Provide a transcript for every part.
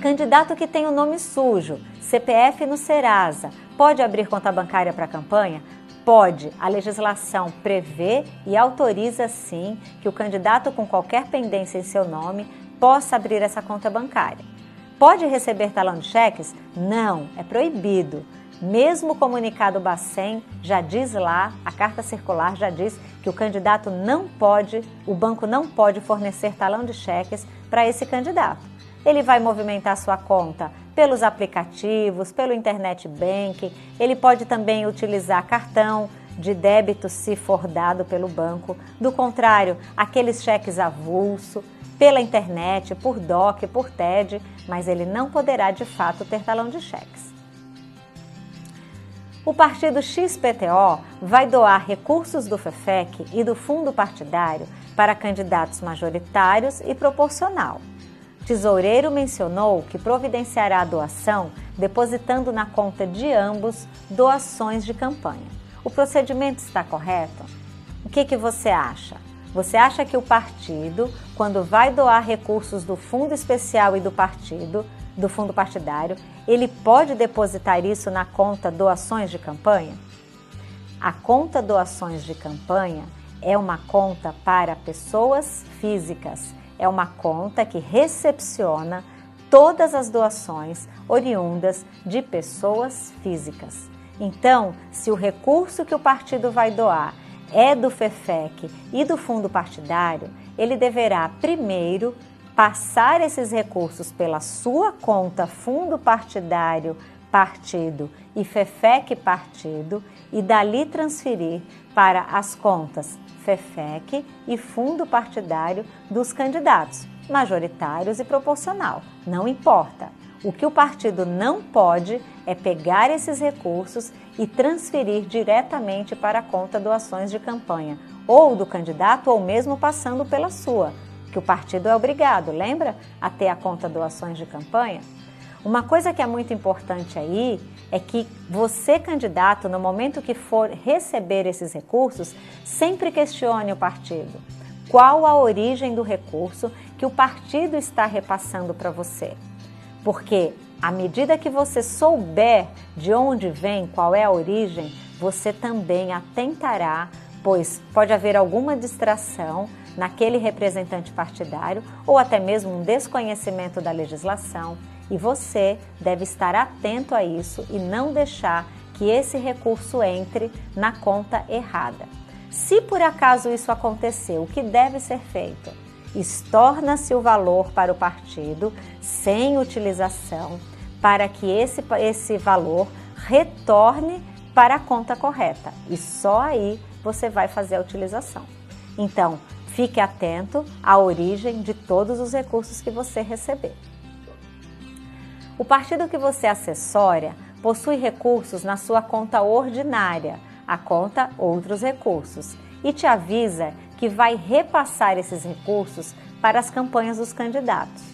Candidato que tem o nome sujo, CPF no Serasa, pode abrir conta bancária para a campanha? Pode. A legislação prevê e autoriza sim que o candidato com qualquer pendência em seu nome possa abrir essa conta bancária. Pode receber talão de cheques? Não, é proibido. Mesmo o comunicado Bacen já diz lá, a carta circular já diz que o candidato não pode, o banco não pode fornecer talão de cheques para esse candidato ele vai movimentar sua conta pelos aplicativos, pelo internet banking, ele pode também utilizar cartão de débito se for dado pelo banco. Do contrário, aqueles cheques avulso, pela internet, por DOC, por TED, mas ele não poderá de fato ter talão de cheques. O partido XPTO vai doar recursos do FEFEC e do fundo partidário para candidatos majoritários e proporcional. Tesoureiro mencionou que providenciará a doação depositando na conta de ambos doações de campanha. O procedimento está correto? O que, que você acha? Você acha que o partido, quando vai doar recursos do fundo especial e do partido, do fundo partidário, ele pode depositar isso na conta doações de campanha? A conta doações de campanha é uma conta para pessoas físicas é uma conta que recepciona todas as doações oriundas de pessoas físicas. Então, se o recurso que o partido vai doar é do FEFEC e do fundo partidário, ele deverá primeiro passar esses recursos pela sua conta fundo partidário partido e FEFEC partido e dali transferir para as contas FEFEC e fundo partidário dos candidatos, majoritários e proporcional, não importa. O que o partido não pode é pegar esses recursos e transferir diretamente para a conta doações de campanha, ou do candidato, ou mesmo passando pela sua, que o partido é obrigado, lembra? A ter a conta doações de campanha. Uma coisa que é muito importante aí é que você, candidato, no momento que for receber esses recursos, sempre questione o partido. Qual a origem do recurso que o partido está repassando para você? Porque à medida que você souber de onde vem, qual é a origem, você também atentará, pois pode haver alguma distração naquele representante partidário ou até mesmo um desconhecimento da legislação e você deve estar atento a isso e não deixar que esse recurso entre na conta errada. Se por acaso isso aconteceu, o que deve ser feito? Estorna-se o valor para o partido sem utilização para que esse, esse valor retorne para a conta correta e só aí você vai fazer a utilização. Então, fique atento à origem de todos os recursos que você receber. O partido que você assessora possui recursos na sua conta ordinária, a conta Outros Recursos, e te avisa que vai repassar esses recursos para as campanhas dos candidatos.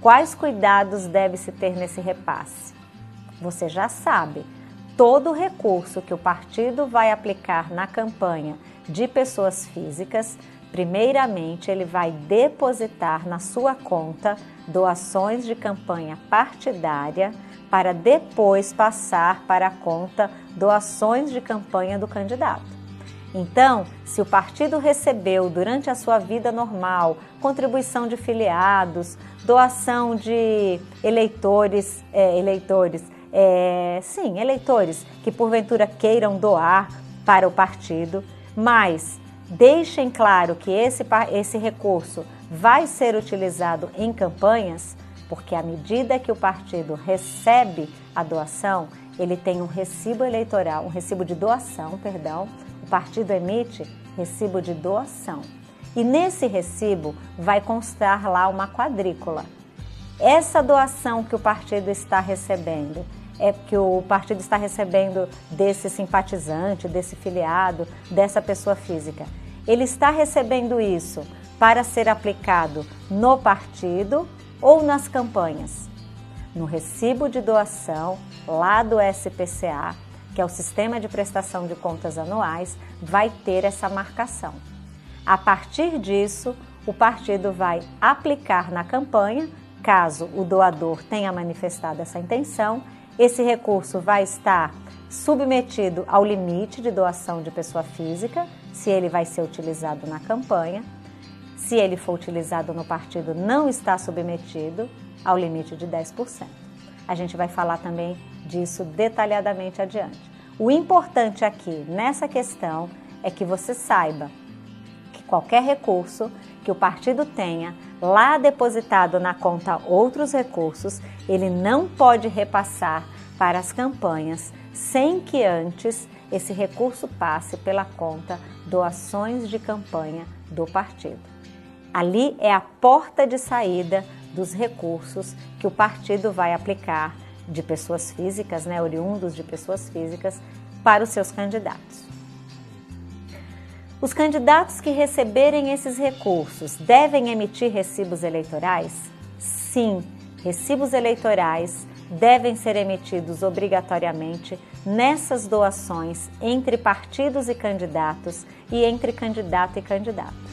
Quais cuidados deve-se ter nesse repasse? Você já sabe, todo recurso que o partido vai aplicar na campanha de pessoas físicas Primeiramente, ele vai depositar na sua conta doações de campanha partidária para depois passar para a conta doações de campanha do candidato. Então, se o partido recebeu durante a sua vida normal contribuição de filiados, doação de eleitores, é, eleitores, é, sim, eleitores que porventura queiram doar para o partido, mas deixem claro que esse, esse recurso vai ser utilizado em campanhas, porque à medida que o partido recebe a doação, ele tem um recibo eleitoral, um recibo de doação, perdão, o partido emite recibo de doação. E nesse recibo vai constar lá uma quadrícula. Essa doação que o partido está recebendo é que o partido está recebendo desse simpatizante, desse filiado, dessa pessoa física. Ele está recebendo isso para ser aplicado no partido ou nas campanhas? No recibo de doação lá do SPCA, que é o Sistema de Prestação de Contas Anuais, vai ter essa marcação. A partir disso, o partido vai aplicar na campanha caso o doador tenha manifestado essa intenção, esse recurso vai estar submetido ao limite de doação de pessoa física, se ele vai ser utilizado na campanha. Se ele for utilizado no partido, não está submetido ao limite de 10%. A gente vai falar também disso detalhadamente adiante. O importante aqui nessa questão é que você saiba que qualquer recurso que o partido tenha lá depositado na conta outros recursos, ele não pode repassar para as campanhas sem que antes esse recurso passe pela conta doações de campanha do partido. Ali é a porta de saída dos recursos que o partido vai aplicar de pessoas físicas, né, oriundos de pessoas físicas, para os seus candidatos. Os candidatos que receberem esses recursos devem emitir recibos eleitorais? Sim, recibos eleitorais devem ser emitidos obrigatoriamente nessas doações entre partidos e candidatos e entre candidato e candidato.